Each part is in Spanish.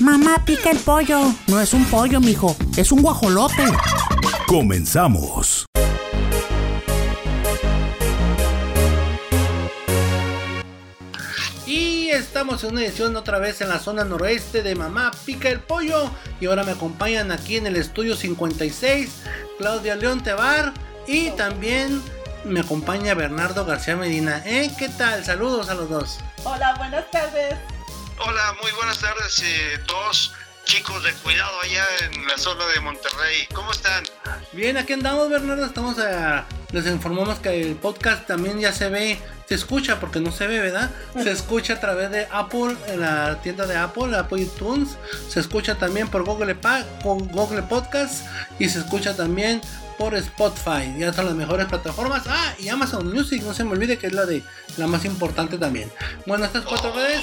Mamá pica el pollo. No es un pollo, mijo. Es un guajolote. Comenzamos. Y estamos en una edición otra vez en la zona noroeste de Mamá Pica el Pollo. Y ahora me acompañan aquí en el estudio 56 Claudia León Tebar. Y también me acompaña Bernardo García Medina. ¿Eh? ¿Qué tal? Saludos a los dos. Hola, buenas tardes. Hola, muy buenas tardes eh, chicos de cuidado allá en la zona de Monterrey. ¿Cómo están? Bien, aquí andamos, Bernardo. Estamos a... Les informamos que el podcast también ya se ve, se escucha, porque no se ve, ¿verdad? Se escucha a través de Apple, en la tienda de Apple, Apple iTunes. Se escucha también por Google, pa Google Podcast y se escucha también por Spotify. Ya son las mejores plataformas. Ah, y Amazon Music, no se me olvide que es la de la más importante también. Bueno, estas cuatro redes.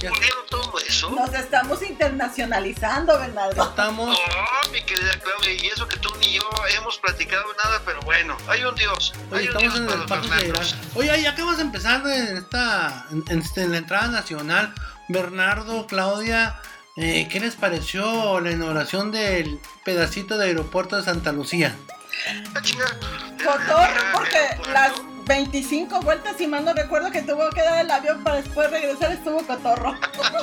Ya. todo eso? Nos estamos internacionalizando, Bernardo. Estamos. Oh, mi querida Claudia, y eso que tú ni yo hemos platicado nada, pero bueno, hay un Dios. Oye, hay un estamos Dios en el. Fernandos. Oye, ya acabas de empezar en esta. En, en- la entrada nacional. Bernardo, Claudia. eh, ¿Qué les pareció la inauguración del pedacito de aeropuerto de Santa Lucía? Mira, porque las 25 vueltas, si mal no recuerdo, que tuvo que dar el avión para después regresar, estuvo cotorro.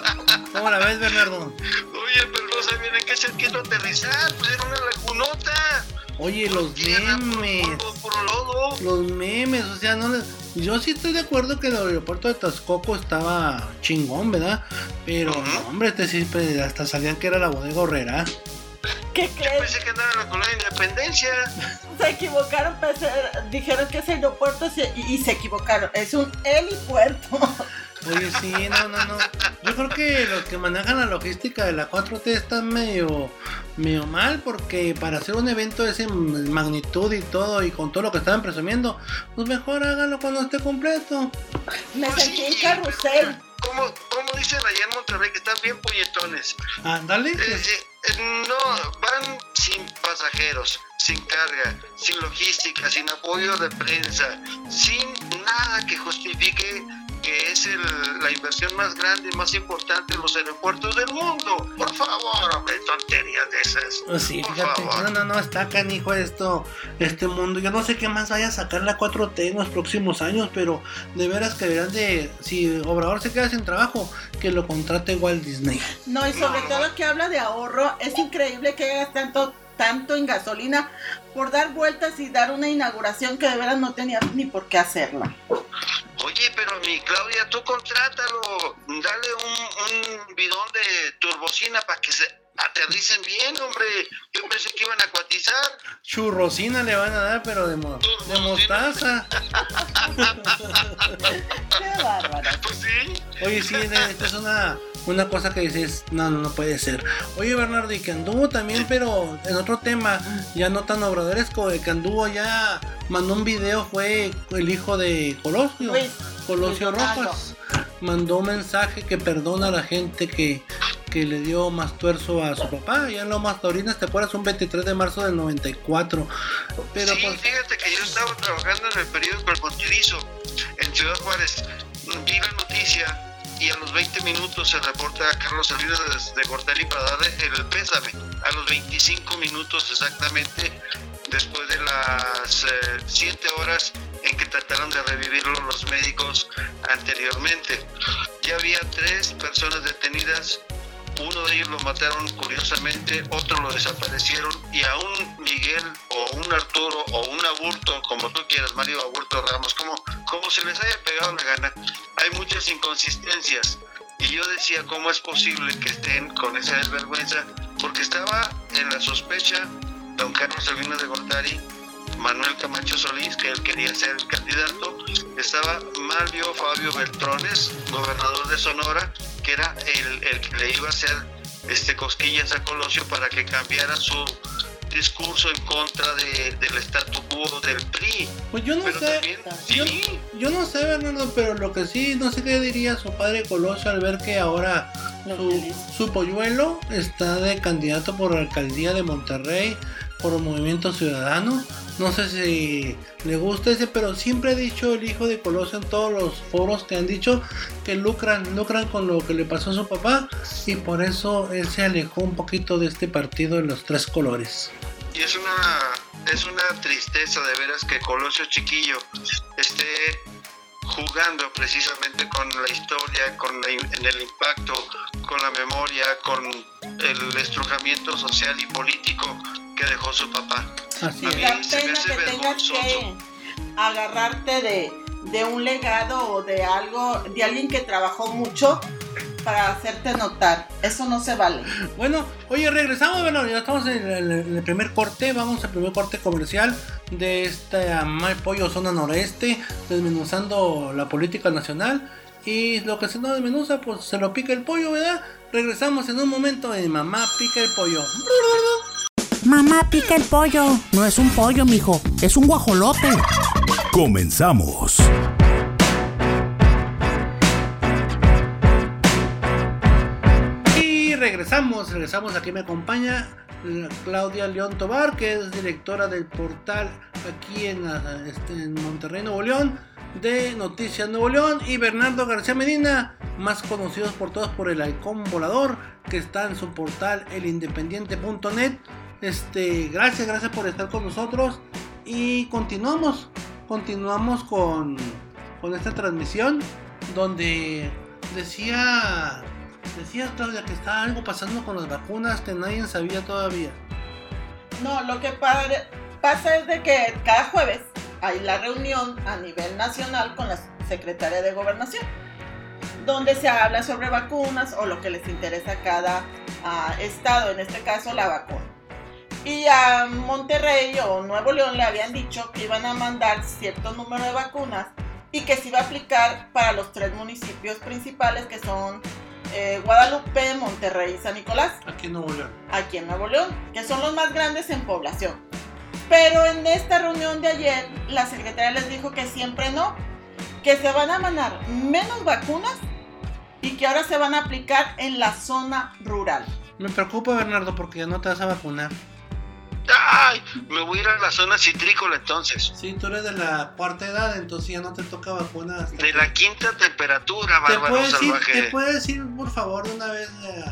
¿Cómo la ves, Bernardo? Oye, pero no sabían en qué cerquito aterrizar, pues era una lagunota. Oye, los memes. puro polvo, puro lodo. Los memes, o sea, no les... Yo sí estoy de acuerdo que el aeropuerto de Texcoco estaba chingón, ¿verdad? Pero, hombre, este pues, hasta sabían que era la bodega horrera. ¿Qué Yo crees? pensé que andaba en la colonia de Independencia. Se equivocaron, pensé- dijeron que es aeropuerto se- y, y se equivocaron. Es un helipuerto. Oye, sí, no, no, no. Yo creo que los que manejan la logística de la 4T están medio, medio mal porque para hacer un evento de esa magnitud y todo y con todo lo que estaban presumiendo, pues mejor háganlo cuando esté completo. Me Pues sentí en sí, carrusel. Como, como dicen allá en Monterrey, que están bien puñetones. Ándale. Eh, eh, no, van sin pasajeros, sin carga, sin logística, sin apoyo de prensa, sin nada que justifique que es el- la inversión más grande y más importante en los aeropuertos del mundo. Por favor, hombre, tonterías de esas. Pues sí, Por fíjate, favor. no, no, no, está canijo esto, este mundo. Yo no sé qué más vaya a sacar la 4T en los próximos años, pero de veras que deberán de, si Obrador se queda sin trabajo, que lo contrate Walt Disney. No, y sobre todo que habla de ahorro. Es increíble que hagas tanto, tanto en gasolina por dar vueltas y dar una inauguración que de veras no tenía ni por qué hacerla. Oye, pero mi Claudia, tú contrátalo, dale un, un bidón de turbocina para que se aterricen bien, hombre. Yo pensé que iban a cuatizar. Churrocina le van a dar, pero de, mo- de mostaza. Qué bárbaro. Pues sí. Oye, sí, esta es una, una cosa que dices, no, no, no puede ser. Oye, Bernardo, y que anduvo también, pero en otro tema, ya no tan obradoresco, de que anduvo ya, mandó un video, fue el hijo de Colosio, Luis, Colosio Luis. Rojas. Mandó un mensaje que perdona a la gente que, que le dio más tuerzo a su papá, ya en Lomas Taurinas, ¿te acuerdas? Un 23 de marzo del 94. Pero sí, pues, fíjate que yo estaba trabajando en el periódico El Fronterizo, en Ciudad Juárez. Vi la noticia y a los 20 minutos se reporta a Carlos Salinas de Gortari para darle el pésame. A los 25 minutos exactamente, después de las 7 horas en que trataron de revivirlo los médicos anteriormente. Ya había tres personas detenidas uno de ellos lo mataron curiosamente, otro lo desaparecieron y a un Miguel o un Arturo o un Aburto, como tú quieras, Mario Aburto Ramos, como, como se les haya pegado la gana, hay muchas inconsistencias. Y yo decía, ¿cómo es posible que estén con esa desvergüenza? Porque estaba en la sospecha don Carlos Salinas de Gortari, Manuel Camacho Solís, que él quería ser el candidato, estaba Mario Fabio Beltrones, gobernador de Sonora, que era el, el que le iba a ser este, cosquillas a Colosio para que cambiara su discurso en contra de, del statu quo del PRI. Pues yo no Pero sé. también, Yo, sí, yo no sé, Bernardo, pero lo que sí, no sé qué diría su padre Colosio al ver que ahora su, su polluelo está de candidato por la alcaldía de Monterrey por Movimiento Ciudadano. No sé si le gusta ese, pero siempre ha dicho el hijo de Colosio en todos los foros que han dicho que lucran, lucran con lo que le pasó a su papá y por eso él se alejó un poquito de este partido de los tres colores. y es una, es una tristeza de veras que Colosio Chiquillo esté jugando precisamente con la historia, con el impacto, con la memoria, con el estrujamiento social y político que dejó su papá. Así A es. mí La se me pena hace que tengas que agarrarte de, de un legado o de algo, de alguien que trabajó mucho para hacerte notar. Eso no se vale. Bueno, oye, regresamos, bueno, ya estamos en el, en el primer corte, vamos al primer corte comercial de esta Mal Pollo Zona Noreste, desmenuzando la política nacional. Y lo que se nos desmenuza, pues se lo pica el pollo, ¿verdad? Regresamos en un momento en Mamá Pica el Pollo. Mamá pica el pollo. No es un pollo, mijo. Es un guajolote. Comenzamos. Y regresamos, regresamos, aquí me acompaña la Claudia León Tobar, que es directora del portal aquí en, este, en Monterrey, Nuevo León, de Noticias Nuevo León, y Bernardo García Medina, más conocidos por todos por el halcón volador, que está en su portal elindependiente.net. Este, gracias, gracias por estar con nosotros y continuamos, continuamos con, esta transmisión donde decía Decía Claudia que está algo pasando con las vacunas que nadie sabía todavía. No, lo que pa- pasa es de que cada jueves hay la reunión a nivel nacional con la Secretaría de Gobernación, donde se habla sobre vacunas o lo que les interesa a cada ah, estado, en este caso la vacuna. Y a Monterrey o Nuevo León le habían dicho que iban a mandar cierto número de vacunas y que se iba a aplicar para los tres municipios principales que son eh, Guadalupe, Monterrey y San Nicolás Aquí en Nuevo León. aquí en Nuevo León, que son los más grandes en población. Pero en esta reunión de ayer, la secretaria les dijo que siempre no, que se van a mandar menos vacunas y que ahora se van a aplicar en la zona rural. Me preocupa Bernardo porque ya no te vas a vacunar. ¡Ay! Me voy a ir a la zona citrícola entonces. Si tú eres de la cuarta edad, entonces ya no te toca vacuna hasta De la quinta temperatura, ¿Te bárbaro puedes, ir, salvaje. ¿Te puedes ir por favor una vez eh,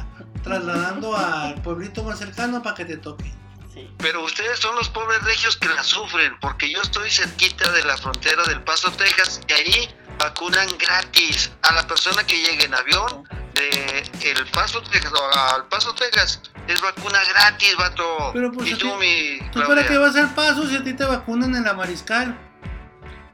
trasladando al pueblito más cercano para que te toque? Sí. Pero ustedes son los pobres regios que la sufren, porque yo estoy cerquita de la frontera del Paso, Texas, y ahí vacunan gratis a la persona que llegue en avión de el Paso, Texas, o al Paso, Texas. Es vacuna gratis, vato. Pero, pues, y tú, ti- mi ¿Tú para qué vas al paso si a ti te vacunan en la mariscal?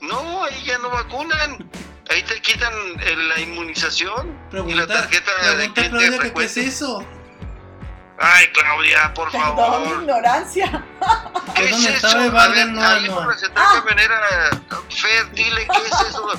No, ahí ya no vacunan. Ahí te quitan eh, la inmunización y la Pregunta, tarjeta de pregunta Claudia que qué es eso. Ay, Claudia, por Perdón mi favor. ignorancia. ¿Qué Es eso? A ver, no, ahí no. central Ah. camionera, Fer, dile qué es eso.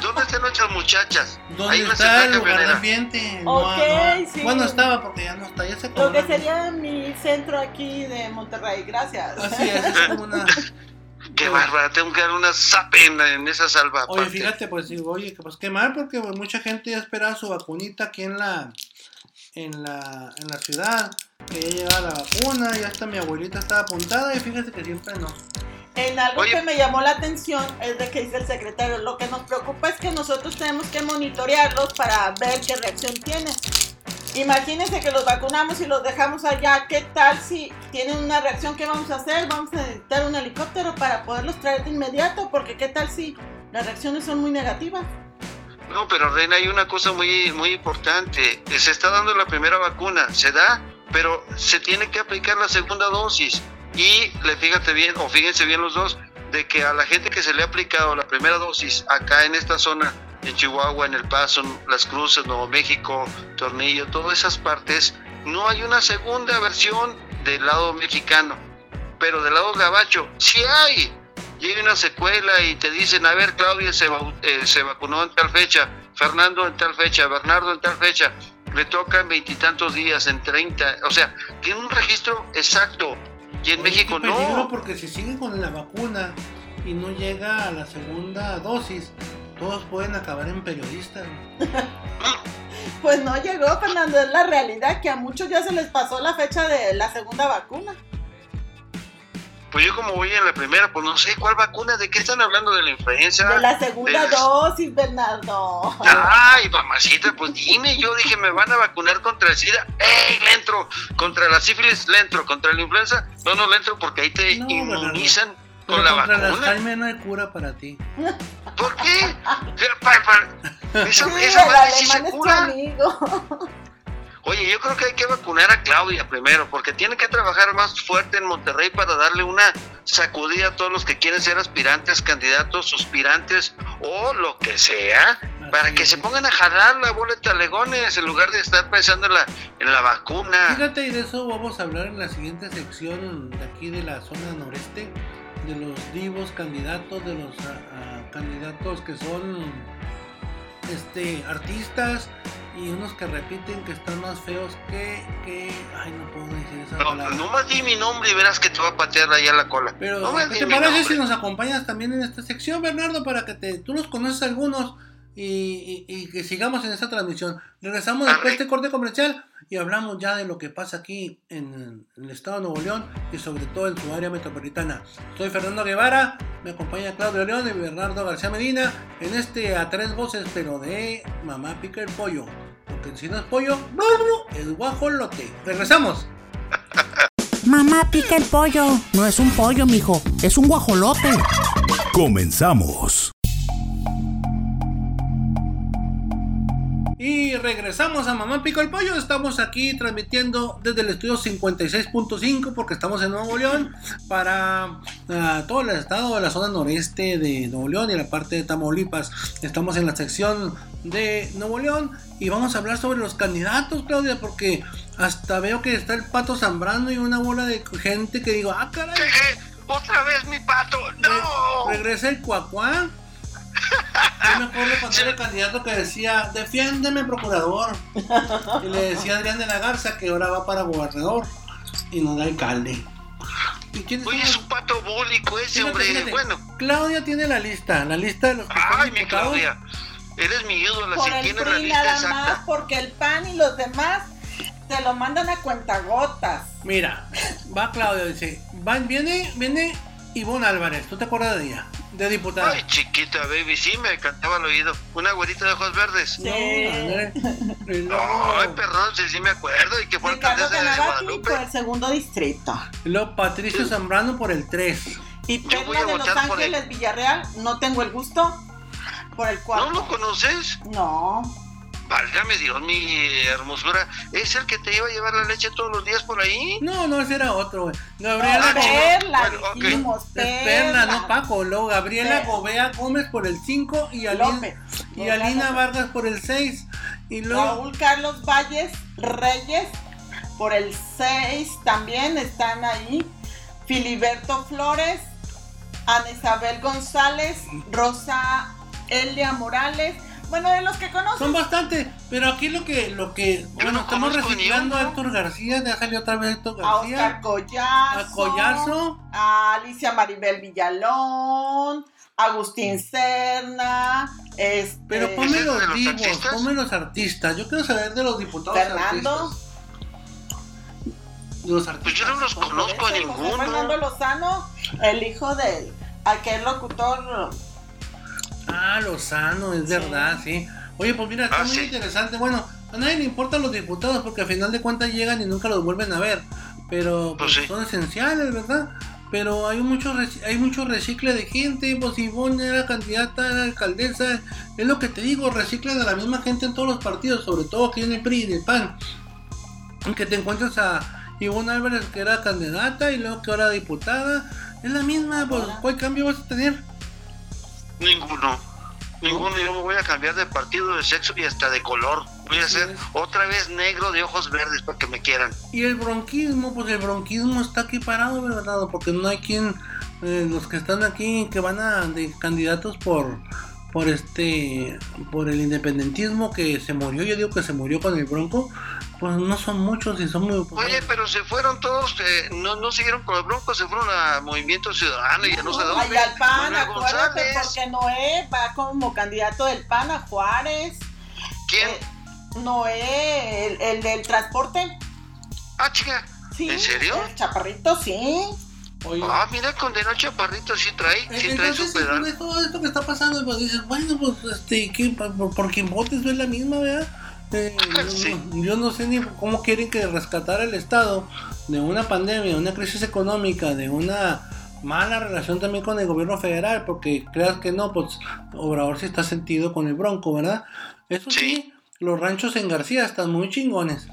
¿Dónde están nuestras muchachas? ¿Dónde Ahí está el lugar de ambiente? Ok, no, sí. Bueno, estaba porque ya no está, ya se Lo que sería mi centro aquí de Monterrey. Gracias. Así es, es como una... Qué bárbara, tengo que dar una zape en, esa salva. Oye, aparte. fíjate, pues digo, oye, que pues qué mal, porque pues, mucha gente ya esperaba su vacunita aquí en la, en la, en la ciudad, que ya llegaba la vacuna, ya hasta mi abuelita estaba apuntada, y fíjate que siempre no. En algo Oye. que me llamó la atención es de que dice el secretario, lo que nos preocupa es que nosotros tenemos que monitorearlos para ver qué reacción tienen. Imagínense que los vacunamos y los dejamos allá, ¿qué tal si tienen una reacción? ¿Qué vamos a hacer? Vamos a necesitar un helicóptero para poderlos traer de inmediato, porque ¿qué tal si las reacciones son muy negativas? No, pero Reina, hay una cosa muy, muy importante. Se está dando la primera vacuna, se da, pero se tiene que aplicar la segunda dosis. Y le fíjate bien, o fíjense bien los dos, de que a la gente que se le ha aplicado la primera dosis acá en esta zona, en Chihuahua, en El Paso, Las Cruces, Nuevo México, Tornillo, todas esas partes, no hay una segunda versión del lado mexicano. Pero del lado gabacho, sí hay llega una secuela y te dicen, a ver, Claudia se, eh, se vacunó en tal fecha, Fernando en tal fecha, Bernardo en tal fecha, le tocan veintitantos días, en 30, o sea, tiene un registro exacto. Y en Oye, México qué peligro, no. porque si sigue con la vacuna y no llega a la segunda dosis, todos pueden acabar en periodistas. Pues no llegó, Fernando, es la realidad que a muchos ya se les pasó la fecha de la segunda vacuna. Pues yo como voy en la primera, pues no sé cuál vacuna, ¿de qué están hablando? ¿De la influenza? De la segunda de- dosis, Bernardo. Ay, mamacita, pues dime, yo dije, me van a vacunar contra el SIDA. ¡Ey, le entro! Contra la sífilis, le entro. Contra la influenza, no, no le entro porque ahí te No, inmunizan Pero con la contra la vacuna. Jaime no hay cura para ti. ¿Por qué? Pa- pa- Esa, Sí, esa el madre sí se alemán es tu cura. amigo. Oye, yo creo que hay que vacunar a Claudia primero, porque tiene que trabajar más fuerte en Monterrey para darle una sacudida a todos los que quieren ser aspirantes, candidatos, suspirantes o lo que sea, para que se pongan a jalar la bola de talegones en lugar de estar pensando en la, en la vacuna. Fíjate, y de eso vamos a hablar en la siguiente sección de aquí de la zona noreste, de los divos candidatos, de los ah, ah, candidatos que son este artistas y unos que repiten que están más feos que, que ay no puedo decir esa No, palabra. no más di mi nombre y verás que te va a patear allá la cola. Pero, no más ¿qué di te parece si nos acompañas también en esta sección, Bernardo, para que te, tú los conoces algunos y, y- y que sigamos en esta transmisión? Regresamos después de este corte comercial y hablamos ya de lo que pasa aquí en, el estado de Nuevo León y sobre todo en su área metropolitana. Soy Fernando Guevara, me acompaña Claudio León y Bernardo García Medina en este a tres voces, pero de Mamá Pica el Pollo. Porque si no es pollo, es guajolote. Regresamos. Mamá pica el pollo. No es un pollo, mijo. Es un guajolote. Comenzamos. Y regresamos a Mamá Pico el Pollo. Estamos aquí transmitiendo desde el estudio 56.5 porque estamos en Nuevo León para ah, todo el estado de la zona noreste de Nuevo León y la parte de Tamaulipas. Estamos en la sección de Nuevo León y vamos a hablar sobre los candidatos, Claudia, porque hasta veo que está el pato Zambrano y una bola de gente que digo, ah, caray. ¿Qué, qué? otra vez mi pato! ¡No! Re- regresa el cuacuá. Yo me acuerdo cuando era el candidato que decía, defiéndeme procurador. Y le decía a Adrián de la Garza que ahora va para gobernador y no da alcalde. ¿Y quiénes Oye, es un pato bólico ese, Fíjate, hombre. fíjate, Bueno, Claudia tiene la lista, la lista de los que están ay, mi diputados. Claudia. Eres mi ídola, Por si el tienes la lista nada exacta. más, porque el PAN y los demás te lo mandan a cuentagotas. Mira, va Claudia, dice, va, viene, viene Ivonne Álvarez, ¿tú te acuerdas de ella? De diputada. Ay, chiquita, baby, sí me cantaba al oído. Una güerita de ojos verdes. No, Ay, perdón, sí, sí me acuerdo. Y que fue Ricardo alcaldesa de Canavati Guadalupe. por el segundo distrito. luego Patricio Zambrano por el 3. Y Perla de Los Ángeles Villarreal, no tengo el gusto. Por el ¿No cuarto. lo conoces? No. Válgame Dios, mi hermosura. ¿Es el que te iba a llevar la leche todos los días por ahí? No, no, ese era otro, güey. No, Gabriela Go- Perla, Bueno, ok. dijimos, Perla. Perla, no Paco. Luego Gabriela Gobea Gómez por el 5 y, Alin- y Alina Vargas por el 6. Y luego. Raúl Carlos Valles Reyes por el 6 también están ahí. Filiberto Flores, Ana Isabel González, Rosa Elia Morales. Bueno, de los que Son conocen. bastantes, pero aquí lo que, lo que, bueno, no estamos conozco reciclando a. Héctor García, ya salió otra vez Héctor A Oscar García, Collazo. a Collazo, a Alicia Maribel Villalón. Agustín Serna. Este, pero ponme ¿Ese es de los divos, artistas? ponme los artistas, yo quiero saber de los diputados Fernando. artistas. De los Pues artistas. yo no los conozco a José Fernando ninguno. Lozano, el hijo del aquel locutor. Ah, Lozano, es Sí. verdad, sí. Oye, pues mira, está Ah, muy sí. interesante. Bueno, a nadie le importan los diputados porque al final de cuentas llegan y nunca los vuelven a ver. Pero Pues pues, sí. son esenciales, ¿verdad? Pero hay mucho hay mucho recicle de gente. Pues Ivonne era candidata, era alcaldesa. Es lo que te digo, reciclan a la misma gente en todos los partidos, sobre todo aquí en el PRI y en el PAN. Que te encuentras a Ivonne Álvarez que era candidata y luego que ahora diputada. Es la misma, pues ¿cuál cambio vas a tener? Ninguno. Ninguno. Yo me voy a cambiar de partido, de sexo y hasta de color. Voy a ser otra vez negro de ojos verdes para que me quieran. Y el bronquismo, pues el bronquismo está aquí parado, ¿verdad? Porque no hay quien, eh, los que están aquí, que van a de candidatos por, por este, por el independentismo que se murió, yo digo que se murió con el Bronco, pues no son muchos y son muy... Oye, pero se fueron todos, eh, no, no siguieron con el Bronco, se fueron a Movimiento Ciudadano y ya no sé dónde. Ay, al PAN, acuérdate, González. porque Noé va como candidato del PAN a Juárez. ¿Quién? Eh, Noé, el, el del transporte. Ah, chica. Sí, ¿En serio? El chaparrito, sí. Oye, Ah, mira, condenó Chaparrito, sí trae, sí trae su pedal. con todo esto que está pasando, pues dices, bueno, pues este, ¿qué? por, por- quien votes es la misma, ¿verdad? Eh, yo, Sí. no, yo no sé ni cómo quieren que rescatar el Estado de una pandemia, de una crisis económica, de una mala relación también con el gobierno federal, porque creas que no, pues Obrador sí está sentido con el Bronco, ¿verdad? Eso sí, Sí. los ranchos en García están muy chingones.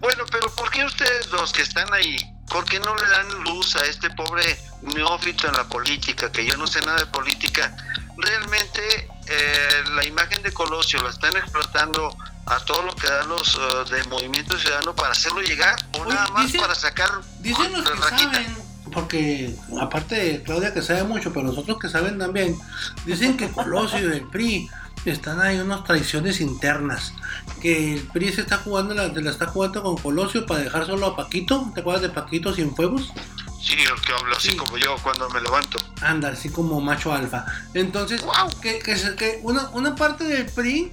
Bueno, pero ¿por qué ustedes los que están ahí, por qué no le dan luz a este pobre neófito en la política, que yo no sé nada de política? Realmente eh, la imagen de Colosio la están explotando a todo lo que dan los eh, de Movimiento Ciudadano para hacerlo llegar o Oye, nada más para sacar Dicen los que saben, porque aparte de Claudia que sabe mucho, pero los otros que saben también, dicen que Colosio y el PRI están ahí unas traiciones internas. Que el PRI se está jugando, la, la está jugando con Colosio para dejar solo a Paquito. ¿Te acuerdas de Paquito Cienfuegos? Sí, el que habla así Sí. como yo cuando me levanto. Anda, así como macho alfa. Entonces, Guau. que, que, que una, una parte del PRI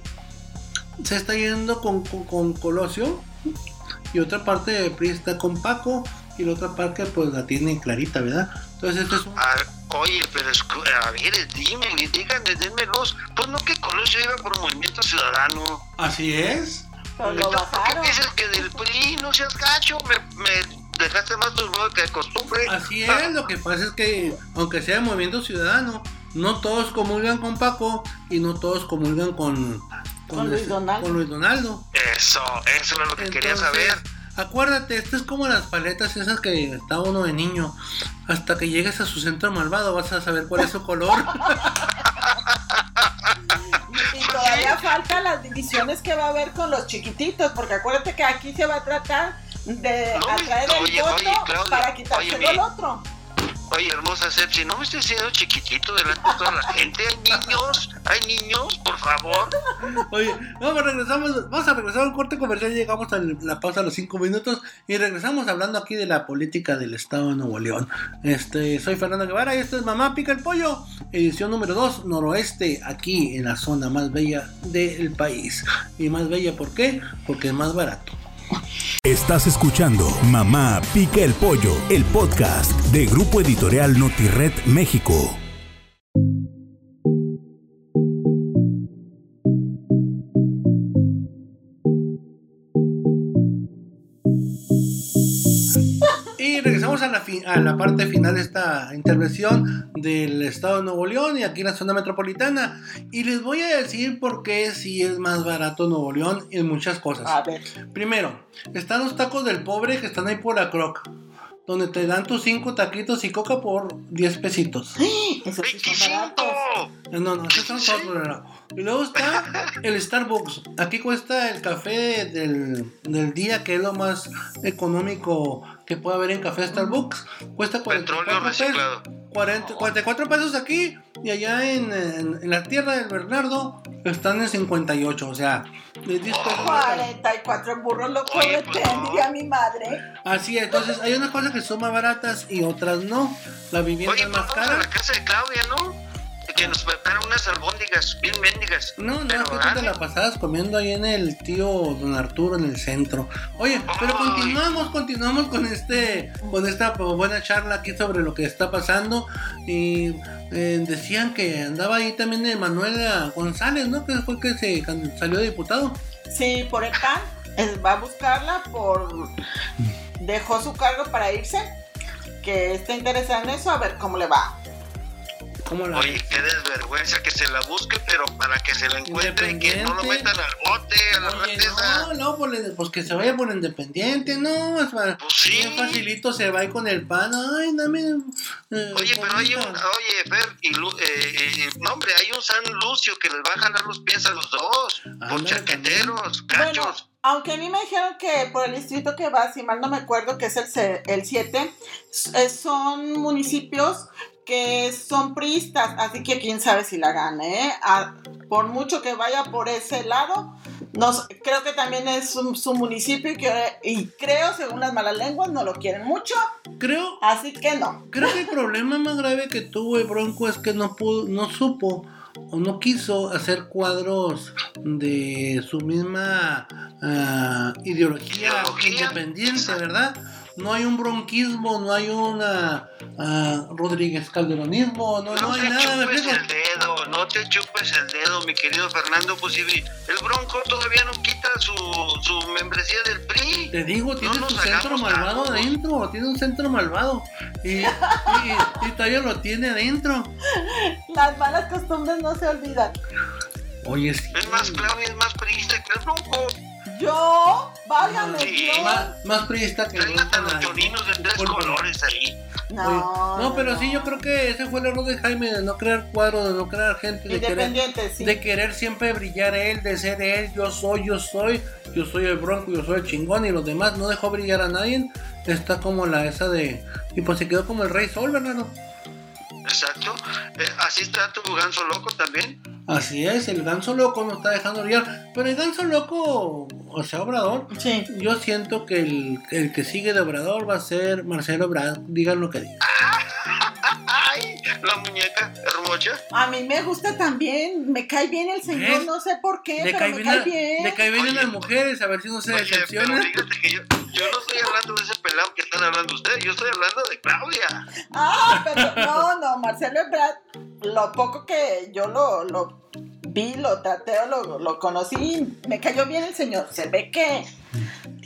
se está yendo con, con, con Colosio y otra parte del PRI está con Paco y la otra parte pues la tiene clarita, ¿verdad? Entonces esto es un... Ah, oye, pero escu- a ver, dime, díganme, denme luz. Pues no que Colosio iba por Movimiento Ciudadano. Así es. Pero lo Entonces, ¿por bajaron. qué dices que del PRI no seas gacho? Me, me dejaste más turbado que de costumbre. Así es, lo que pasa es que aunque sea movimiento ciudadano, no todos comulgan con Paco y no todos comulgan con, Con Luis este- Donaldo. con Luis Donaldo. Eso, eso era lo que quería saber. Acuérdate, esto es como las paletas esas que está uno de niño. Hasta que llegues a su centro malvado vas a saber cuál es su color. Y todavía faltan las divisiones que va a haber con los chiquititos, porque acuérdate que aquí se va a tratar de No, atraer el oye, voto oye, Claudia, para quitárselo al otro. Oye, hermosa Sepsi, no me estés diciendo chiquitito delante de toda la gente. Hay niños, hay niños, por favor. Oye, vamos, regresamos, vamos a regresar al corte comercial. Llegamos a la pausa a los cinco minutos y regresamos hablando aquí de la política del Estado de Nuevo León. Este, soy Fernando Guevara y esto es Mamá Pica el Pollo, edición número 2, noroeste, aquí en la zona más bella del país. Y más bella, ¿por qué? Porque es más barato. Estás escuchando Mamá Pica el Pollo, el podcast de Grupo Editorial Notired México. A la, parte final de esta intervención del Estado de Nuevo León y aquí en la zona metropolitana. Y les voy a decir por qué si es más barato Nuevo León en muchas cosas. A ver, Primero, están los tacos del pobre que están ahí por la croc. Donde te dan tus 5 taquitos y coca por 10 pesitos. esos sí son baratos. ¡25! No, no, esos son todos, pero- Y luego está el Starbucks. Aquí cuesta el café del, del día, que es lo más económico que puede haber en café Starbucks. Cuesta Petróleo 44 pesos. reciclado. 40 44 pesos aquí y allá en, en- en la tierra del Bernardo están en 58. O sea, de 10 pesos más caro. 44 burros lo Oye, pues, diría mi madre. Así es, entonces hay unas cosas que son más baratas y otras no. La vivienda Oye, es pues más vamos a cara. la casa de Claudia, ¿no? Que nos prepara unas albóndigas bien mendigas. No, no, Pero que tú te la pasabas comiendo ahí en el tío Don Arturo en el centro. Oye, pero Ay. continuamos, continuamos con este, con esta buena charla aquí sobre lo que está pasando. Y eh, decían que andaba ahí también Manuel González, ¿no? Que fue el que se salió de diputado. Sí, por el PAN. Él va a buscarla por. Dejó su cargo para irse. Que está interesado en eso, a ver cómo le va. ¿Cómo la Oye, qué desvergüenza que se la busque, pero para que se la encuentre y que no lo metan al bote, a la Oye, rateza. no, no, pues, pues que se vaya por independiente, no, es para- Pues sí. bien facilito se va ahí con el pan, ay, dame. eh, Oye, pero hay un, oye, Fer, y Lu- eh, eh, no, hombre, hay un San Lucio que les va a jalar los pies a los dos, por chaqueteros, Bueno, cachos. aunque a mí me dijeron que por el distrito que va, si mal no me acuerdo, que es el, se- el 7, s- eh, son municipios que son priistas, así que quién sabe si la gane, ¿eh? A- por mucho que vaya por ese lado, nos, creo que también es su, su municipio y, que, y creo, según las malas lenguas, no lo quieren mucho, Creo, así que no. creo que el problema más grave que tuvo el Bronco es que no pudo, no supo o no quiso hacer cuadros de su misma ideología, Ideología. independiente, ¿verdad? No hay un bronquismo, no hay una ah, Rodríguez Calderonismo, no, no No hay te nada, ¿me chupes explico? el dedo, no te chupes el dedo, mi querido Fernando. Pues si el Bronco todavía no quita su, su membresía del PRI. Te digo, tiene nos su centro malvado adentro, tiene un centro malvado. Y, y- y todavía lo tiene adentro. Las malas costumbres no se olvidan. Oye, sí. Es más, Claudia es más priista que el Bronco. Yo, válgame Sí, Dios. Más, más priista que los de tres colores ahí. No, Oye, no, pero sí, yo creo que ese fue el error de Jaime, de no crear cuadros, de no crear gente, de querer, sí. de querer siempre brillar él, de ser él, yo soy, yo soy, yo soy el bronco, yo soy el chingón, y los demás no dejó brillar a nadie. Está como la esa de. Y pues se quedó como el Rey Sol, ¿verdad? Exacto. Eh, así está tu ganso loco también. Así es, el ganso loco no está dejando brillar. Pero el ganso loco, o sea, Obrador, Sí. yo siento que el, el que sigue de Obrador va a ser Marcelo Obrador, digan lo que digan. Ay, la muñeca hermosa. A mí me gusta también, me cae bien el señor, ¿Ves? no sé por qué, Le pero cae me bien, cae a- bien. le cae bien a Oye. las mujeres, a ver si no se Oye, pero decepciona. fíjate que yo, yo no estoy hablando de ese pelado que están hablando ustedes, yo estoy hablando de Claudia. Ah, pero no, no, Marcelo Ebrard, lo poco que yo lo, lo vi, lo traté, lo, lo conocí, me cayó bien el señor. Se ve que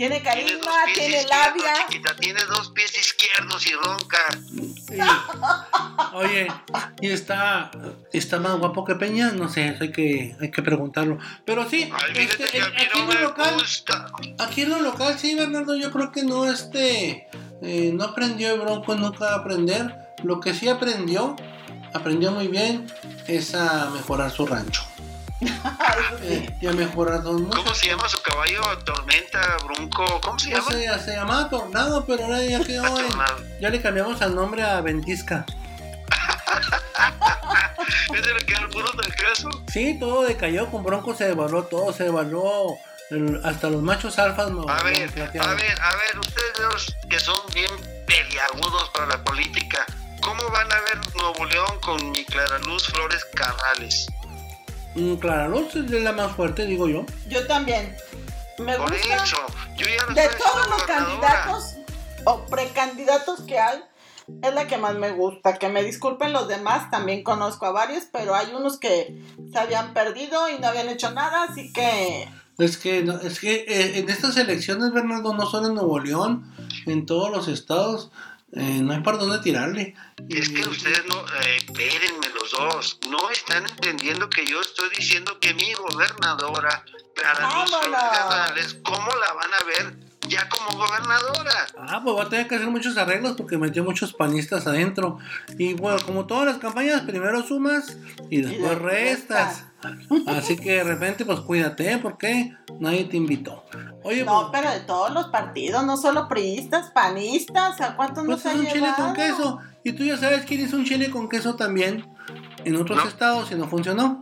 tiene carisma, tiene labia. chiquita, tiene dos pies izquierdos y ronca. Oye, y está, está más guapo que Peña, no sé, hay que, hay que preguntarlo. Pero sí, Ay, este, mí aquí no en local, gusta. aquí en lo local, sí, Bernardo, yo creo que no, este, eh, no aprendió el Bronco, nunca va a aprender. Lo que sí aprendió, aprendió muy bien, es a mejorar su rancho. Eh, ¿Cómo se llama su caballo? Tormenta, Bronco, ¿cómo se O llama? sea, se llamaba Tornado, pero ahora ya quedó en-. Ya le cambiamos el nombre a Ventisca. ¿Es de lo que al puro del caso? Sí, todo decayó, con Bronco se devaluó todo, se devaluó el- hasta los machos alfas no. A no ver, a ver, a ver, ustedes que son bien peliagudos para la política, ¿cómo van a ver Nuevo León con mi Clara Luz Flores Carrales? Clara Luz es la más fuerte, digo yo. Yo también. Me Por gusta. eso, yo ya no De todos los candidatos o precandidatos que hay, es la que más me gusta. Que me disculpen los demás, también conozco a varios, pero hay unos que se habían perdido y no habían hecho nada, así que Es que, no- es que eh, en estas elecciones, Bernardo, no solo en Nuevo León, en todos los estados, eh, no hay para dónde tirarle. Y es que ustedes no, eh, espérenme los dos, no están entendiendo que yo estoy diciendo que mi gobernadora, Clara Luz ¿cómo la van a ver ya como gobernadora? Ah, pues va a tener que hacer muchos arreglos porque metió muchos panistas adentro. Y bueno, como todas las campañas, primero sumas y después restas. Así que de repente, pues cuídate, porque nadie te invitó. Oye, no, pues, pero de todos los partidos, no solo priistas, panistas, ¿a cuántos pues nos es ha un chile con queso. Y tú ya sabes quién hizo un chile con queso también en otros No. estados y no funcionó.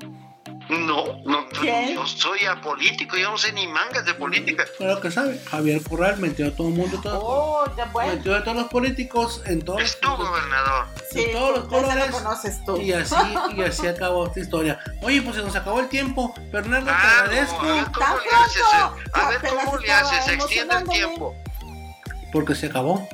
No, no, ¿Quién? yo soy apolítico, yo no sé ni mangas de política. Claro que sabe. Javier Corral metió a todo el mundo, todo, Oh, ya bueno. metió a todos los políticos en todos Es tu gobernador. Sí, todos los colores. lo conoces tú. Y así, y así acabó esta historia. Oye, pues se nos acabó el tiempo. Bernardo, te Ah, agradezco. no, a ver cómo ¡Tan le haces, a ver cómo le haces, extiende el tiempo. Porque se acabó.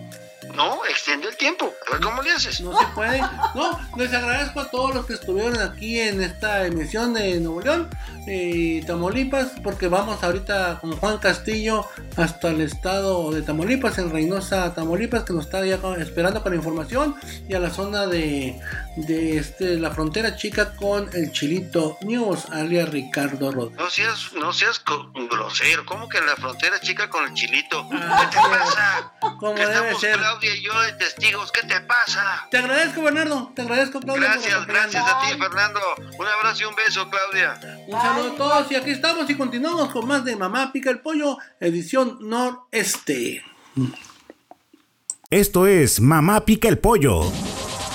No, extiende el tiempo, a ver cómo le haces. No se puede. No, les agradezco a todos los que estuvieron aquí en esta emisión de Nuevo León y Tamaulipas, porque vamos ahorita con Juan Castillo hasta el estado de Tamaulipas, en Reynosa, Tamaulipas, que nos está ya esperando con la información, y a la zona de, de este, la frontera chica con el Chilito News, alias Ricardo Rodríguez. No seas, no seas grosero, ¿cómo que en la frontera chica con el chilito? Ah, ¿Qué te pasa? Como debe ser. Claudia y yo de testigos, ¿qué te pasa? Te agradezco, Bernardo. Te agradezco, Claudia. Gracias, gracias a ti, Fernando. Un abrazo y un beso, Claudia. Un saludo a todos y aquí estamos y continuamos con más de Mamá Pica el Pollo, edición noreste. Esto es Mamá Pica el Pollo.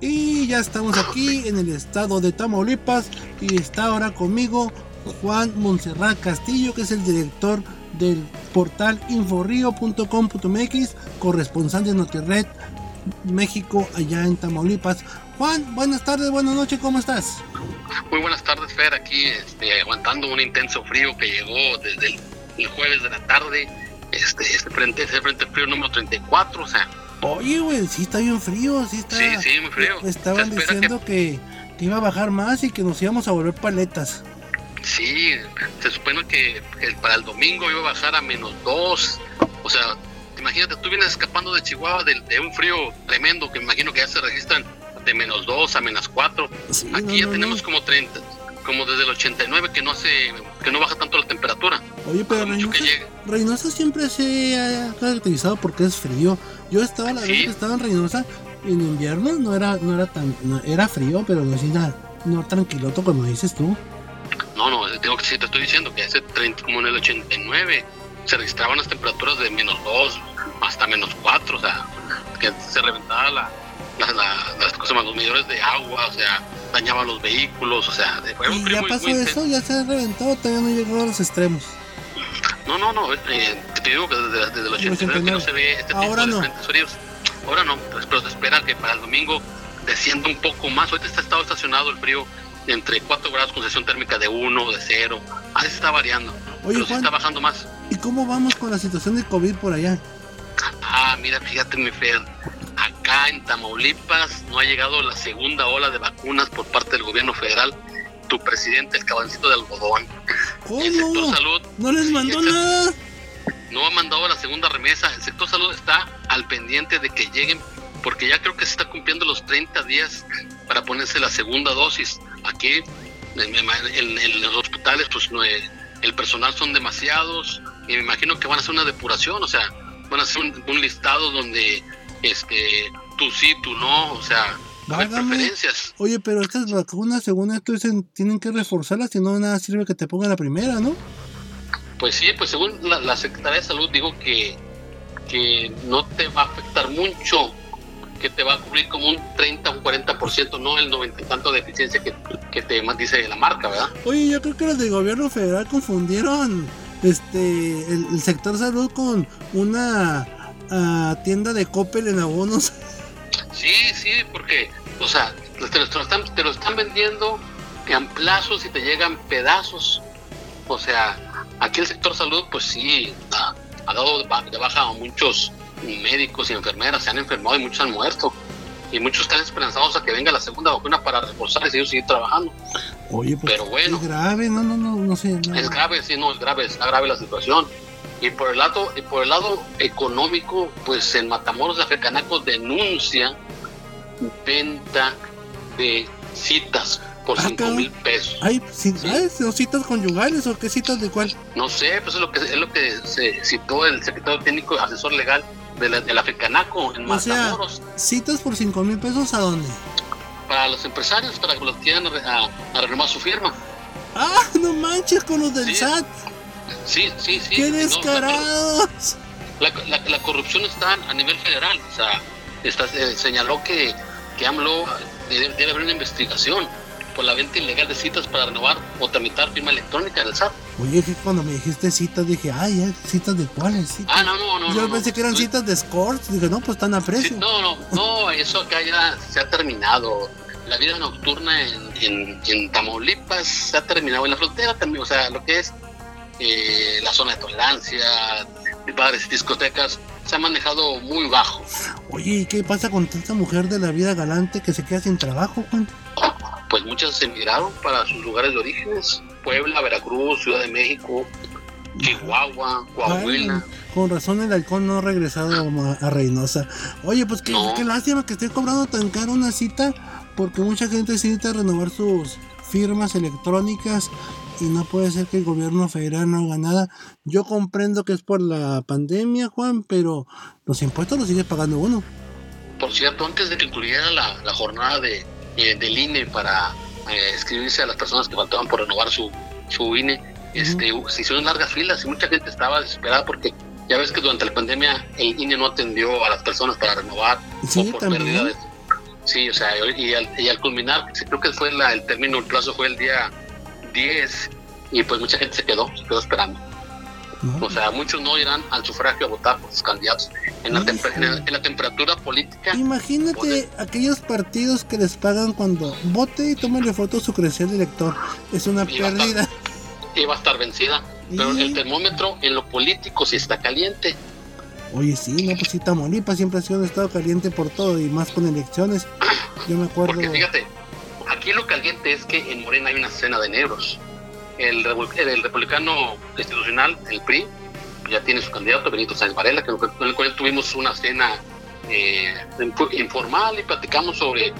Y ya estamos aquí en el estado de Tamaulipas y está ahora conmigo Juan Montserrat Castillo, que es el director del portal inforrío.com.mx, corresponsal de NotiRed México allá en Tamaulipas. Juan, buenas tardes, buenas noches, ¿cómo estás? Muy buenas tardes, Fer, aquí este, aguantando un intenso frío que llegó desde el, el jueves de la tarde. Este, este frente, este frente frío número 34, o sea, Oye, güey, sí está bien frío, sí está. Sí, sí, muy frío. Estaban diciendo que... que iba a bajar más y que nos íbamos a volver paletas. sí, se supone que el- para el domingo iba a bajar a menos 2. O sea, imagínate, tú vienes escapando de Chihuahua de, de un frío tremendo que imagino que ya se registran de menos 2 a menos 4. Sí, Aquí no, ya no, tenemos no. como 30, como desde el 89 que no se, que no baja tanto la temperatura. Oye, pero que Reynosa, siempre se ha caracterizado porque es frío. Yo estaba la Sí. vez que estaba en Reynosa en invierno, no era, no era tan, no- era frío, pero no nada, no tranquiloto como dices tú. No, no, tengo que sí, te estoy diciendo que hace 30, como en el 89 se registraban las temperaturas de menos 2 hasta menos 4, o sea, que se reventaban la, la- la- las cosas más, los medidores de agua, o sea, dañaban los vehículos, o sea, fue un Y ya pasó muy eso, ya se ha reventado, todavía no llegó a los extremos. No, no, no, eh, te digo que desde, desde el 89 que no se ve este tipo Ahora de no. fríos. Ahora no, pues, pero se espera que para el domingo descienda un poco más. Ahorita está estado estacionado el frío entre 4 grados con sensación térmica de 1, de 0. Así se está variando. Oye, pero sí Juan. está bajando más. ¿Y cómo vamos con la situación de COVID por allá? Ah, mira, fíjate, mi Fer. Acá en Tamaulipas no ha llegado la segunda ola de vacunas por parte del gobierno federal. Tu presidente, el cabancito de algodón. Y el sector ¿Cómo? salud No les mandó nada. no ha mandado la segunda remesa. El sector salud está al pendiente de que lleguen, porque ya creo que se está cumpliendo los 30 días para ponerse la segunda dosis. Aquí, en, en- en los hospitales, pues no, eh, el personal son demasiados y me imagino que van a hacer una depuración, o sea, van a hacer un, un listado donde este tú sí, tú no, o sea, Válgame. preferencias. Oye, pero estas vacunas, según esto, dicen, tienen que reforzarlas, si no, nada sirve que te pongan la primera, ¿no? Pues sí, pues según la, la Secretaría de Salud digo que, que no te va a afectar mucho, que te va a cubrir como un 30 o un 40%, no el 90 y tanto de eficiencia que, que te dice la marca, ¿verdad? Oye, yo creo que los del gobierno federal confundieron este el, el sector salud con una ah, tienda de Coppel en abonos. Sí, sí, porque, o sea, te lo, te lo están, te lo están vendiendo en plazos y te llegan pedazos. O sea, aquí el sector salud, pues sí, ha, ha dado de baja a muchos médicos y enfermeras, se han enfermado y muchos han muerto. Y muchos están esperanzados a que venga la segunda vacuna para reforzar y seguir trabajando. Oye, pues Pero bueno. es grave, no, no, no, no sé. no. Es grave, sí, no, es grave, está grave la situación. Y por el lado, y por el lado económico, pues en Matamoros de Afecanaco denuncia venta de citas por Ah, 5 cabrón. mil pesos. Ay, sí, ¿son citas conyugales o qué citas de cuál? No sé, pues es lo que es lo que se citó el secretario técnico asesor legal de la, del Afecanaco en O sea, Matamoros citas por 5 mil pesos a dónde? para los empresarios para que los quieran a, a renovar su firma. Ah, no manches con los del Sí. SAT. Sí, sí, sí. ¡Qué no, la- descarados! La, la- la corrupción está a nivel federal. O sea, está, eh, señaló que, que AMLO debe, debe haber una investigación por la venta ilegal de citas para renovar o tramitar firma electrónica del SAT. Oye, que cuando me dijiste citas dije, ay, ay, citas de cuáles citas. Ah, no, no, no. Yo no, pensé no. que eran No, citas de escorts. Dije, no, pues están a sí, precio. no, no, no, eso acá ya se ha terminado. La vida nocturna en, en, en Tamaulipas se ha terminado. En la frontera también, o sea, lo que es eh, la zona de tolerancia, bares discotecas, se ha manejado muy bajo. Oye, ¿y qué pasa con tanta mujer de la vida galante que se queda sin trabajo, Juan? pues muchas se emigraron para sus lugares de orígenes, Puebla, Veracruz, Ciudad de México, Chihuahua, Coahuila. Ay, con razón el halcón no ha regresado a, Reynosa. Oye, pues qué, No. qué lástima que esté cobrando tan caro una cita, porque mucha gente necesita renovar sus firmas electrónicas y no puede ser que el gobierno federal no haga nada. Yo comprendo que es por la pandemia, Juan, pero los impuestos los sigue pagando uno. Por cierto, antes de que incluyera la, la jornada de, eh, del INE para eh, escribirse a las personas que faltaban por renovar su, su INE, este, se hicieron largas filas y mucha gente estaba desesperada porque ya ves que durante la pandemia el INE no atendió a las personas para renovar Sí, o por también. pérdida de... Sí, o sea, y al, y al culminar, creo que fue la- el término, el plazo fue el día 10 y pues mucha gente se quedó, se quedó esperando. ¿no? O sea, muchos no irán al sufragio a votar por sus candidatos. En la, en la- en la temperatura política Imagínate aquellos partidos que les pagan cuando vote y tómale foto a su de elector. Es una Y va a estar- pérdida. iba a estar vencida. Pero el termómetro en lo político sí está caliente. Oye, sí, no, pues sí, Tamaulipas siempre ha sido un estado caliente por todo y más con elecciones. Yo me acuerdo. Porque fíjate, aquí lo caliente es que en Morena hay una escena de negros. El, revu- el, el republicano institucional, el PRI, ya tiene su candidato, Benito Sáenz Varela, que, con el cual tuvimos una cena eh, inf- informal y platicamos sobre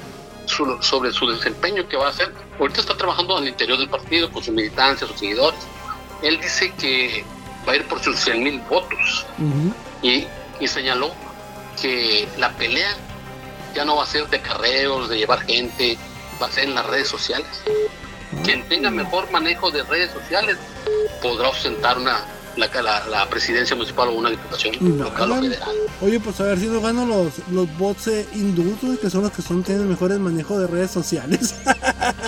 su, sobre su desempeño que va a hacer. Ahorita está trabajando al interior del partido con su militancia, sus seguidores. Él dice que va a ir por sus 100 mil votos. Y, y señaló que la pelea ya no va a ser de carreos, de llevar gente, va a ser en las redes sociales. Quien tenga mejor manejo de redes sociales podrá ostentar una, la, la, la presidencia municipal o una diputación No, local o federal. Oye, pues a ver si no ganan los, los bots eh, hindúes, que son los que son tienen mejores manejos de redes sociales.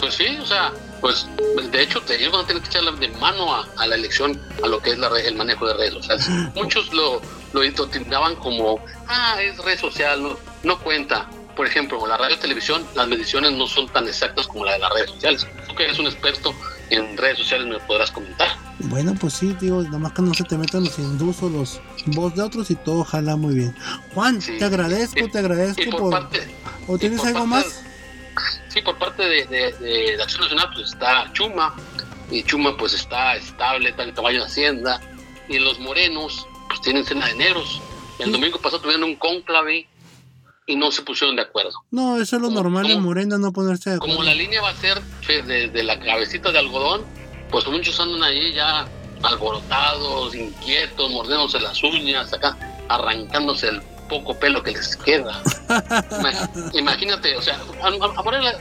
Pues sí, o sea, pues de hecho ellos van a tener que echarle de mano a, a la elección, a lo que es la re- el manejo de redes sociales. Muchos lo, lo como, ah, es red social, no, no cuenta. Ejemplo, la radio y televisión, las mediciones no son tan exactas como la de las redes sociales. Tú que eres un experto en redes sociales me podrás comentar. bueno, pues sí, digo, nomás que no se te metan los hindús o los bots de otros y todo jala muy bien. Juan, Sí. te agradezco, te agradezco Y por por... parte, ¿O tienes por algo parte- más? Sí, por parte de, de, Acción Nacional pues está Chuma, y Chuma pues está estable, está en caballo de Hacienda, y los morenos pues tienen cena de negros. El Sí. domingo pasado tuvieron un cónclave y no se pusieron de acuerdo. No, eso es lo ¿Cómo- normal en cómo- Morena, no ponerse de acuerdo. Como la línea va a ser fe- de, la cabecita de algodón, pues muchos andan ahí ya alborotados, inquietos, mordiéndose las uñas, acá arrancándose el poco pelo que les queda. Ima- Imagínate, o sea, a, a- Morena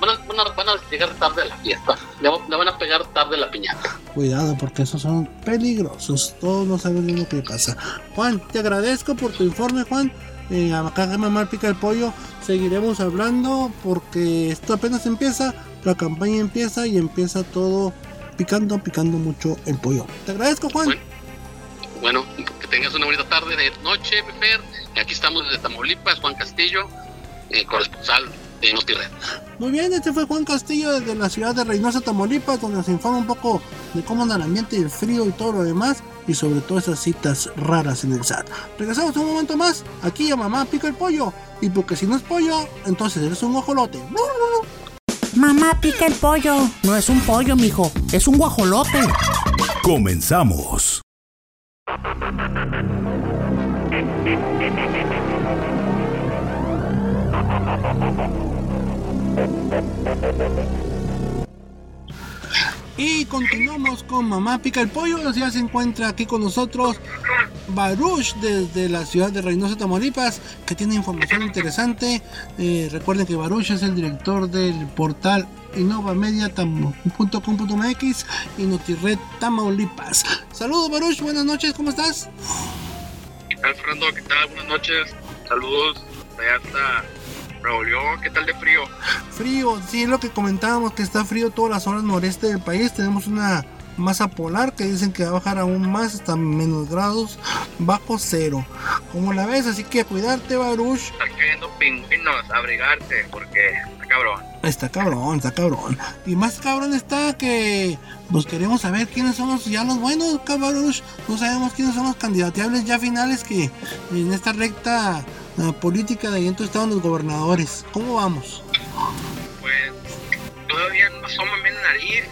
van, a, van a- van a llegar tarde a la fiesta, le, le van a pegar tarde la piñata. Cuidado, porque esos son peligrosos. Todos no saben lo que pasa. Juan, te agradezco por tu informe, Juan. Eh, acá Mamá Pica el Pollo. Seguiremos hablando porque esto apenas empieza. La campaña empieza y empieza todo picando, picando mucho el pollo. Te agradezco, Juan. Bueno. Bueno, que tengas una bonita tarde de noche, Fer. Aquí estamos desde Tamaulipas, Juan Castillo, eh, corresponsal de NotiRed. Muy bien, este fue Juan Castillo desde la ciudad de Reynosa, Tamaulipas, donde nos informa un poco de cómo anda el ambiente y el frío y todo lo demás, y sobre todo esas citas raras en el SAT. Regresamos un momento más, aquí a Mamá Pica el Pollo, y porque si no es pollo, entonces eres un guajolote. Mamá pica el pollo. No es un pollo, mijo. Es un guajolote. Comenzamos. Y continuamos con Mamá Pica el Pollo. Ya se encuentra aquí con nosotros Baruch desde la ciudad de Reynosa, Tamaulipas, que tiene información interesante. Eh, recuerden que Baruch es el director del portal innovamedia.com.mx y Notired Tamaulipas. Saludos Baruch, buenas noches, ¿cómo estás? ¿Qué tal, Fernando? ¿Qué tal? Buenas noches. Saludos. Allá está Nuevo León. ¿Qué tal de frío? Frío, sí, es lo que comentábamos, que está frío todas las horas noreste del país. Tenemos una masa polar que dicen que va a bajar aún más hasta menos grados bajo cero. Como la ves, así que cuidarte, Baruch. Están cayendo pingüinos. Abrigarse porque está cabrón. Está cabrón, está cabrón. Y más cabrón está que pues queremos saber quiénes son los, ya los buenos, Baruch. No sabemos quiénes son los candidateables ya finales que en esta recta eh, política de entonces estaban los gobernadores. ¿Cómo vamos? Pues todavía no asoma mi nariz.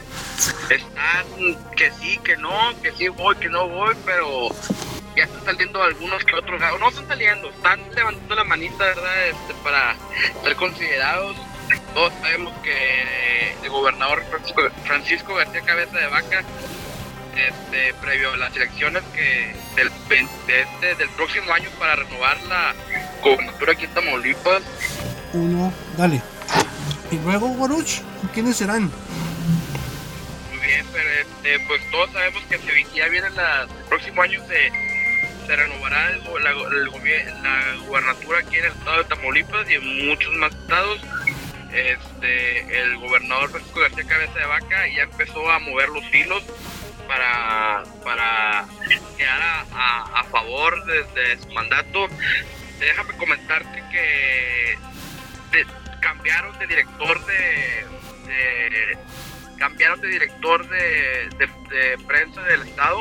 están que sí, que no, que sí voy, que no voy, pero ya están saliendo algunos que otros, no están saliendo, están levantando la manita, ¿verdad? Este, para ser considerados. Todos sabemos que el gobernador Francisco García Cabeza de Vaca, este, previo a las elecciones que del, de este, del próximo año para renovar la gobernatura aquí en Tamaulipas, Uno, dale. Y luego, Baruch, ¿quiénes serán? Muy bien, pero este, pues todos sabemos que se, ya viene la, el próximo año se, se renovará el, la, el la gubernatura aquí en el estado de Tamaulipas y en muchos más estados. Este, el gobernador Francisco García Cabeza de Vaca ya empezó a mover los hilos para, para quedar a, a- favor de, su mandato. Déjame comentarte que cambiaron de director de, de- cambiaron de director de, de- prensa del estado,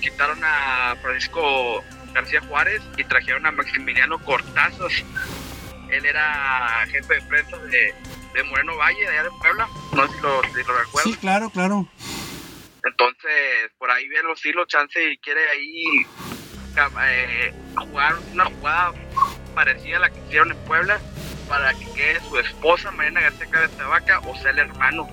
quitaron a Francisco García Juárez y trajeron a Maximiliano Cortázar. Él era jefe de prensa de, de Moreno Valle, allá de Puebla, no sé si lo, si lo recuerdas. Sí, claro, claro. Entonces, por ahí ven los hilos, chance y quiere ahí eh, jugar una jugada parecida a la que hicieron en Puebla para que quede su esposa Mariana García Cabeza de Vaca o sea el hermano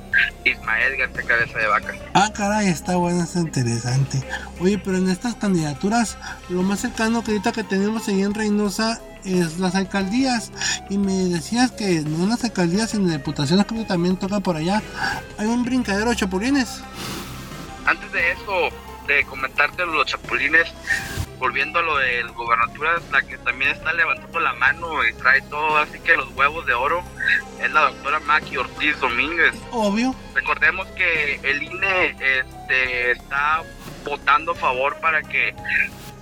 Ismael García Cabeza de Vaca. Ah, caray, está bueno, está interesante. Oye, pero en estas candidaturas, lo más cercano que ahorita que tenemos ahí en Reynosa es las alcaldías. Y me decías que no en las alcaldías, en diputaciones, creo que también toca por allá. Hay un brincadero de chapulines. Antes de eso, de comentarte los chapulines, volviendo a lo del gobernatura, la que también está levantando la mano y trae todo, así que los huevos de oro, es la doctora Maki Ortiz Domínguez. Obvio. Recordemos que el INE este, está votando a favor para que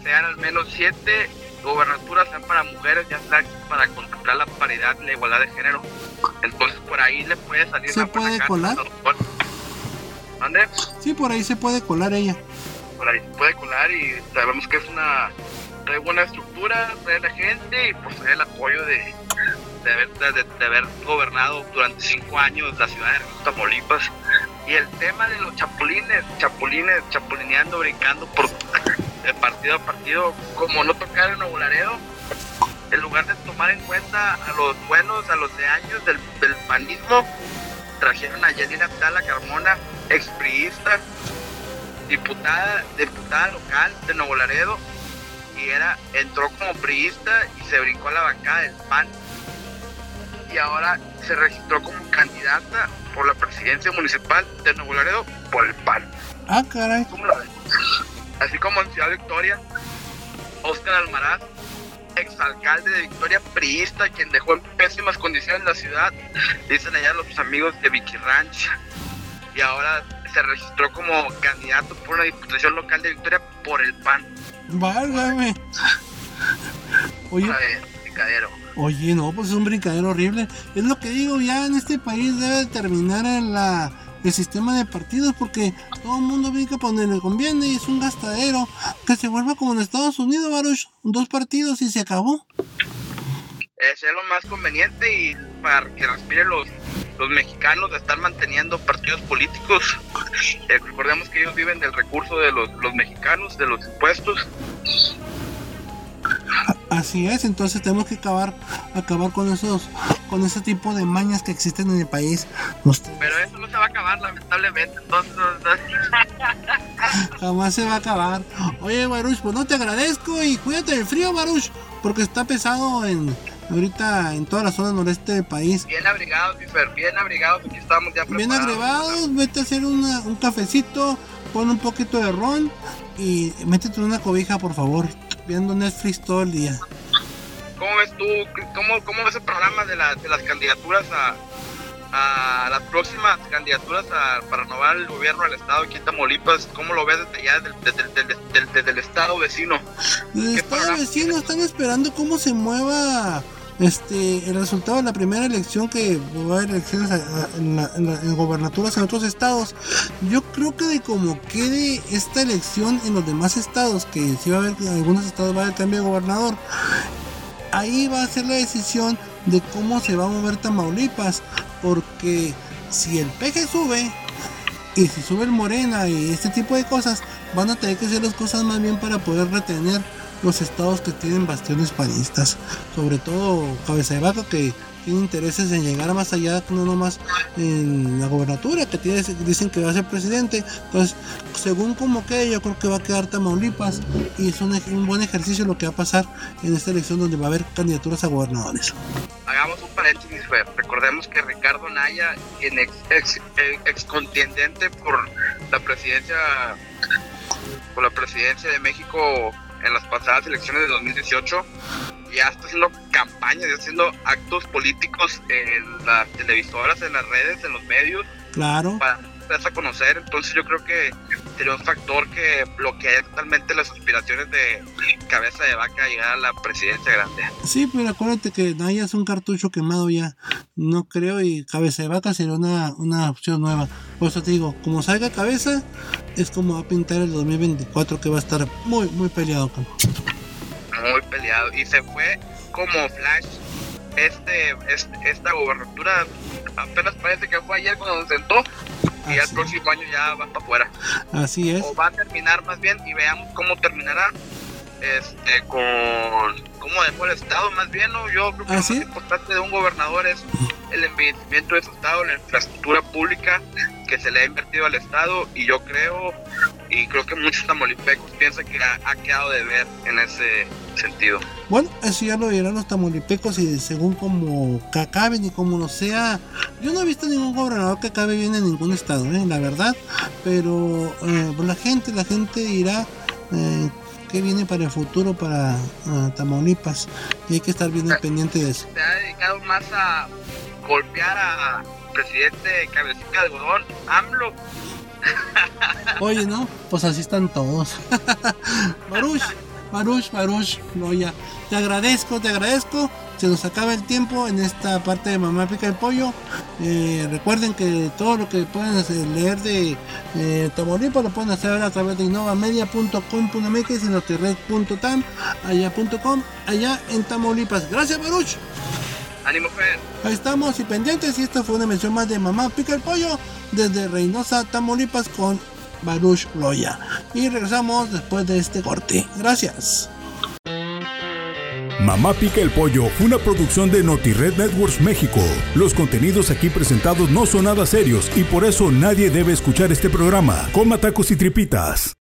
sean al menos siete gobernaturas sean para mujeres, ya sea para contemplar la paridad y la igualdad de género. Entonces por ahí le puede salir ¿Se buena puede colar? ¿Mande? Sí, por ahí se puede colar ella. por ahí se puede colar y sabemos que es una trae buena estructura, trae la gente y pues trae el apoyo de, de, haber, de, de haber gobernado durante cinco años la ciudad de Tamaulipas. Y el tema de los chapulines, chapulines, chapulineando, brincando por de partido a partido, como no tocar en Nuevo Laredo, en lugar de tomar en cuenta a los buenos, a los de años del, del panismo, trajeron a Yelina Abdala Carmona, expriista, diputada, diputada local de Nuevo Laredo y era, entró como priista y se brincó a la bancada del PAN y ahora se registró como candidata por la presidencia municipal de Nuevo Laredo por el PAN. Ah, caray. Así como en Ciudad Victoria, Óscar Almaraz, exalcalde de Victoria, priista, quien dejó en pésimas condiciones la ciudad, dicen allá los amigos de Vicky Ranch, y ahora se registró como candidato por una diputación local de Victoria por el PAN. Válgame. Oye. Oye, no, pues es un brincadero horrible. Es lo que digo, ya en este país debe terminar el, la, el sistema de partidos porque todo el mundo brinca por donde le conviene y es un gastadero. Que se vuelva como en Estados Unidos, Baruch, dos partidos y se acabó. Es lo más conveniente y para que respiren los, los mexicanos de estar manteniendo partidos políticos. Eh, recordemos que ellos viven del recurso de los, los mexicanos, de los impuestos. Así es, entonces tenemos que acabar, acabar con esos, con ese tipo de mañas que existen en el país. Pero eso no se va a acabar, lamentablemente. Entonces, jamás se va a acabar. Oye, Baruch, pues no te agradezco y cuídate del frío, Baruch, porque está pesado en ahorita en toda la zona noreste del país. bien abrigados, mi Fer, bien abrigados. Aquí estamos ya Bien preparados. agregados, vete a hacer una- un cafecito, pon un poquito de ron y métete en una cobija, por favor, viendo Netflix todo el día. ¿Cómo ves tú? ¿Cómo, cómo ves el programa de, la- de las candidaturas a, a las próximas candidaturas a- para renovar el gobierno del estado aquí en Tamaulipas? ¿Cómo lo ves desde allá, desde, desde- desde- desde- desde el estado vecino? El ¿Qué estado programa vecino están esperando cómo se mueva este el resultado de la primera elección que va a haber elecciones en, gobernaturas en otros estados. Yo creo que de cómo quede esta elección en los demás estados, que si va a haber en algunos estados va a haber cambio de gobernador, ahí va a ser la decisión de cómo se va a mover Tamaulipas, porque si el PG sube Y si sube el Morena y este tipo de cosas, van a tener que hacer las cosas más bien para poder retener los estados que tienen bastiones panistas. Sobre todo Cabeza de Vaca que tiene intereses en llegar más allá, no nomás en la gobernatura, que tiene, dicen que va a ser presidente. Entonces, según como quede, yo creo que va a quedar Tamaulipas y es un, un buen ejercicio lo que va a pasar en esta elección donde va a haber candidaturas a gobernadores. Hagamos un paréntesis, Fer. Recordemos que Ricardo Naya, quien ex, ex, ex contendiente por la presidencia por la presidencia de México en las pasadas elecciones de 2018 ya está haciendo campañas, ya está haciendo actos políticos en las televisoras, en las redes, en los medios. Claro. Para darse a conocer. Entonces yo creo que sería un factor que bloquea totalmente las aspiraciones de cabeza de vaca a llegar a la presidencia grande. Sí, pero acuérdate que Naya es un cartucho quemado ya. No creo y cabeza de vaca sería una, una opción nueva. Por eso te digo, como salga cabeza, es como va a pintar el 2024 que va a estar muy, muy peleado. Con muy peleado y se fue como flash este, este esta gobernatura apenas parece que fue ayer cuando se sentó y Así el próximo año ya va para afuera Así es. o va a terminar más bien y veamos cómo terminará este con cómo dejó el estado más bien ¿no? yo creo que ¿Ah, lo sí? más importante de un gobernador es el envejecimiento de su estado la infraestructura pública que se le ha invertido al estado y yo creo y creo que muchos tamaulipecos piensan que ha, ha quedado de ver en ese sentido Bueno, eso ya lo dirán los tamolipecos y según como acaben y como no sea. Yo no he visto ningún gobernador que acabe bien en ningún estado, ¿eh? la verdad. Pero eh, pues la gente, la gente dirá eh, qué viene para el futuro para eh, Tamaulipas. Y hay que estar bien pendiente de eso. se ha dedicado más a golpear a presidente cabecita de algodón, AMLO. Oye, no, pues así están todos. Baruch, Baruch, Baruch, no ya. Te agradezco, te agradezco. Se nos acaba el tiempo en esta parte de Mamá Pica el Pollo. Eh, recuerden que todo lo que pueden hacer- leer de eh, Tamaulipas lo pueden hacer a través de innovamedia.com.mx y notired.tam, allá.com, allá en Tamaulipas. Gracias, Baruch. Ánimo, Fer. Ahí estamos y pendientes y esta fue una mención más de Mamá Pica el Pollo desde Reynosa, Tamaulipas con Baruch Loya. Y regresamos después de este corte. Gracias. Mamá Pica el Pollo una producción de NotiRed Networks México. Los contenidos aquí presentados no son nada serios y por eso nadie debe escuchar este programa. Coma tacos y tripitas.